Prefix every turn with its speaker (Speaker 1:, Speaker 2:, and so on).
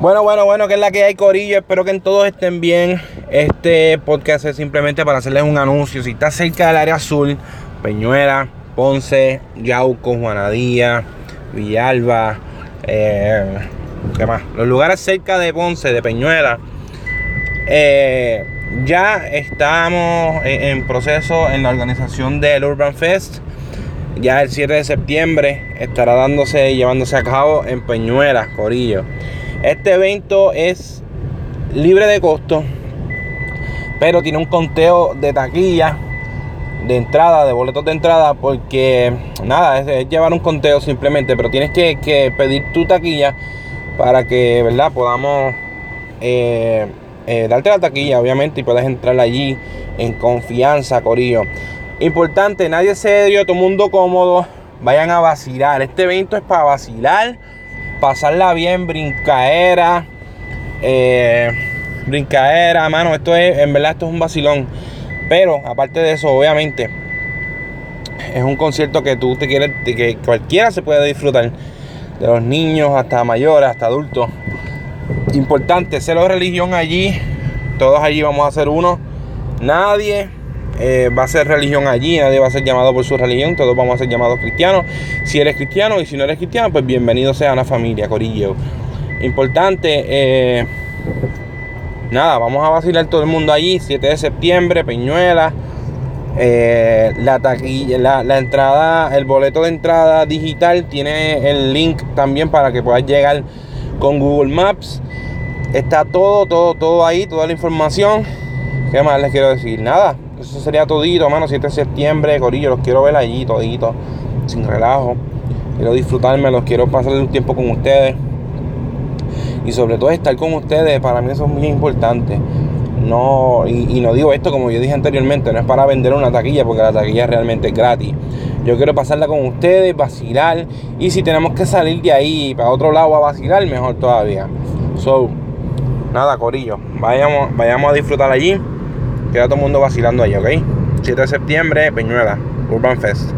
Speaker 1: Bueno, bueno, bueno, que es la que hay, Corillo. Espero que todos estén bien. Este podcast es simplemente para hacerles un anuncio. Si estás cerca del área azul, Peñuela, Ponce, Yauco, Juanadía, Villalba, eh, ¿qué más? Los lugares cerca de Ponce, de Peñuela. Eh, ya estamos en, proceso en la organización del Urban Fest. Ya el 7 de septiembre estará dándose y llevándose a cabo en Peñuelas, Corillo. Este evento es libre de costo, pero tiene un conteo de taquilla, de entrada, de boletos de entrada, porque nada, es, llevar un conteo simplemente, pero tienes que, pedir tu taquilla para que, ¿verdad?, podamos eh, eh, darte la taquilla, obviamente, y puedes entrar allí en confianza, Corillo. Importante, nadie se dio, todo mundo cómodo. Vayan a vacilar. Este evento es para vacilar, pasarla bien, brincaera. Eh, brincaera, mano. Esto es, en verdad, esto es un vacilón. Pero aparte de eso, obviamente, es un concierto que tú te quieres, que cualquiera se puede disfrutar. De los niños hasta mayores, hasta adultos. Importante, cero religión allí. Todos allí vamos a ser uno. Nadie eh, va a ser religión allí, nadie va a ser llamado por su religión, todos vamos a ser llamados cristianos. Si eres cristiano y si no eres cristiano, pues bienvenido sea una familia, Corillo. Importante, eh, nada, vamos a vacilar todo el mundo allí, 7 de septiembre, Peñuela. Eh, la taquilla, la, la, entrada, el boleto de entrada digital tiene el link también para que puedas llegar con Google Maps. Está todo, todo, todo ahí, toda la información. ¿Qué más les quiero decir? Nada, eso sería todito, mano. 7 de septiembre, Corillo, los quiero ver allí, todito, sin relajo. Quiero disfrutarme, los quiero pasar un tiempo con ustedes. Y sobre todo estar con ustedes, para mí eso es muy importante. No, y, no digo esto como yo dije anteriormente, no es para vender una taquilla, porque la taquilla realmente es gratis. Yo quiero pasarla con ustedes, vacilar. Y si tenemos que salir de ahí para otro lado a vacilar, mejor todavía. So, nada, Corillo. Vayamos, vayamos a disfrutar allí. Queda todo el mundo vacilando ahí, ¿ok? 7 de septiembre, Peñuela, Urban Fest.